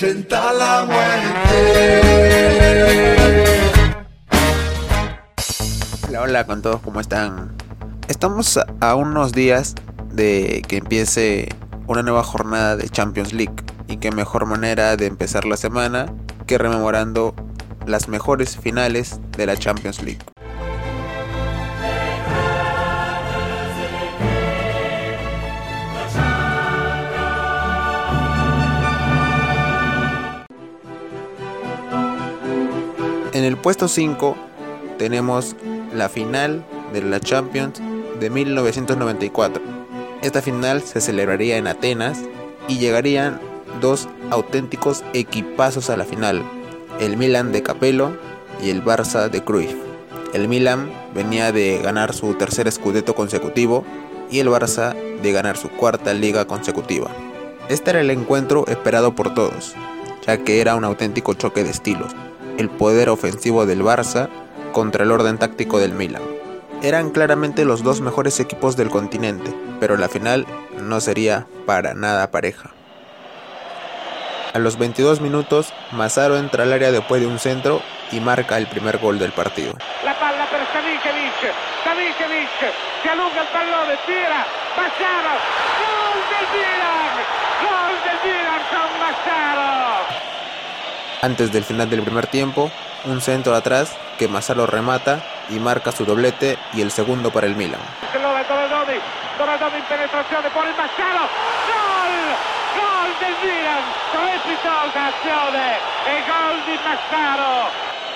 la muerte. Hola, hola con todos, ¿cómo están? Estamos a unos días de que empiece una nueva jornada de Champions League y qué mejor manera de empezar la semana que rememorando las mejores finales de la Champions League. En el puesto 5 tenemos la final de la Champions de 1994. Esta final se celebraría en Atenas y llegarían dos auténticos equipazos a la final, el Milan de Capello y el Barça de Cruyff. El Milan venía de ganar su tercer scudetto consecutivo y el Barça de ganar su cuarta liga consecutiva. Este era el encuentro esperado por todos, ya que era un auténtico choque de estilos, el poder ofensivo del Barça contra el orden táctico del Milan. Eran claramente los dos mejores equipos del continente, pero la final no sería para nada pareja. A los 22 minutos, Massaro entra al área después de un centro y marca el primer gol del partido. La palla per Savicevic, Savicevic si allunga il pallone, tira, Massaro, gol del Milan, gol del Milan con Massaro. Antes del final del primer tiempo, un centro atrás que Massaro remata y marca su doblete y el segundo para el Milan.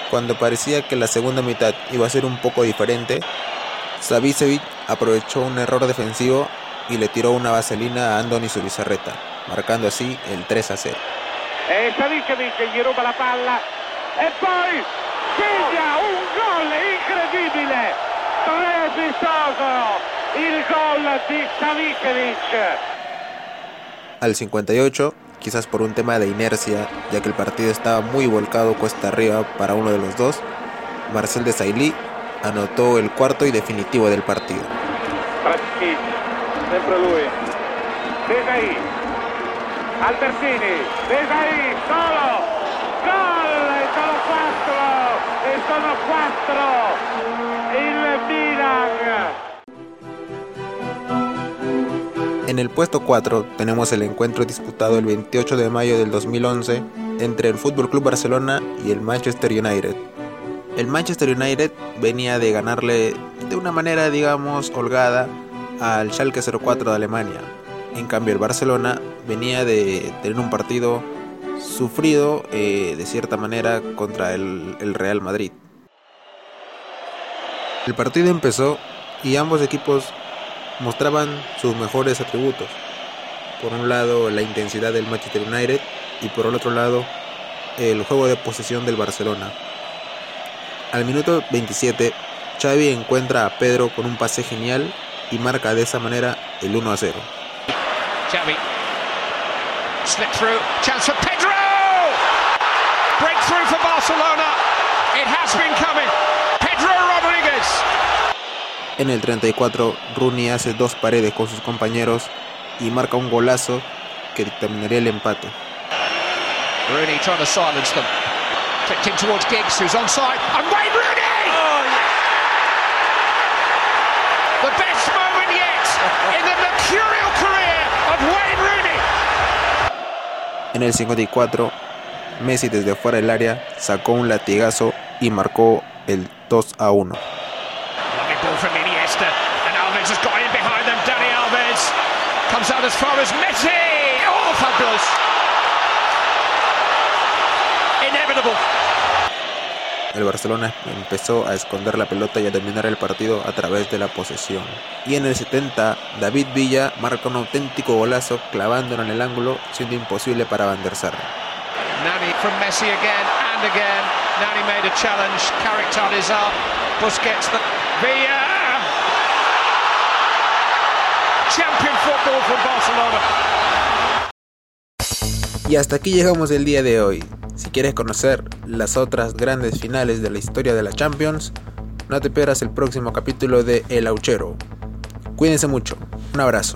Cuando parecía que la segunda mitad iba a ser un poco diferente, Savicevic aprovechó un error defensivo y le tiró una vaselina a Andoni su bizarreta, marcando así el 3 a 0. E Savicevic gli ruba la palla e poi segna un gol incredibile, strepitoso, il gol di Savicevic. Al 58, quizás por un tema de inercia, ya que el partido estaba muy volcado cuesta arriba para uno de los dos, Marcel de Sailly anotó el cuarto y definitivo del partido. Sempre lui. Desai, Albertini, Desai, solo, gol, e sono quattro, e sono quattro, il Milan. En el puesto 4 tenemos el encuentro disputado el 28 de mayo del 2011 entre el Fútbol Club Barcelona y el Manchester United. El Manchester United venía de ganarle de una manera, digamos, holgada al Schalke 04 de Alemania. En cambio, el Barcelona venía de tener un partido sufrido eh, de cierta manera contra el, el Real Madrid. El partido empezó y ambos equipos mostraban sus mejores atributos. Por un lado la intensidad del Manchester United y por el otro lado el juego de posesión del Barcelona. Al minuto 27, Xavi encuentra a Pedro con un pase genial y marca de esa manera el 1 a 0. Xavi. Slip through. Chance for Pedro! Breakthrough for Barcelona. It has been coming. Pedro Rodriguez. En el 34, Rooney hace dos paredes con sus compañeros y marca un golazo que dictaminaría el empate. Rooney trying to silence them. Flicked in towards Giggs, who's onside. And Wayne Rooney! The best moment yet in the mercurial career of Wayne Rooney. En el 54, Messi desde fuera del área sacó un latigazo y marcó el 2 a 1. Lovely ball from Iniesta. And Alves has got in behind them. Danny Alves comes out as far as Messi. Oh, fabulous. Inevitable. El Barcelona empezó a esconder la pelota y a dominar el partido a través de la posesión. Y en el 70, David Villa marca un auténtico golazo clavándolo en el ángulo, siendo imposible para Van der Sar. Nani from Messi again and again. Nani made a challenge. Carrick is up. Busquets. The Villa. Champion football for Barcelona. Y hasta aquí llegamos el día de hoy. Si quieres conocer las otras grandes finales de la historia de la Champions, no te pierdas el próximo capítulo de El Auchero. Cuídense mucho. Un abrazo.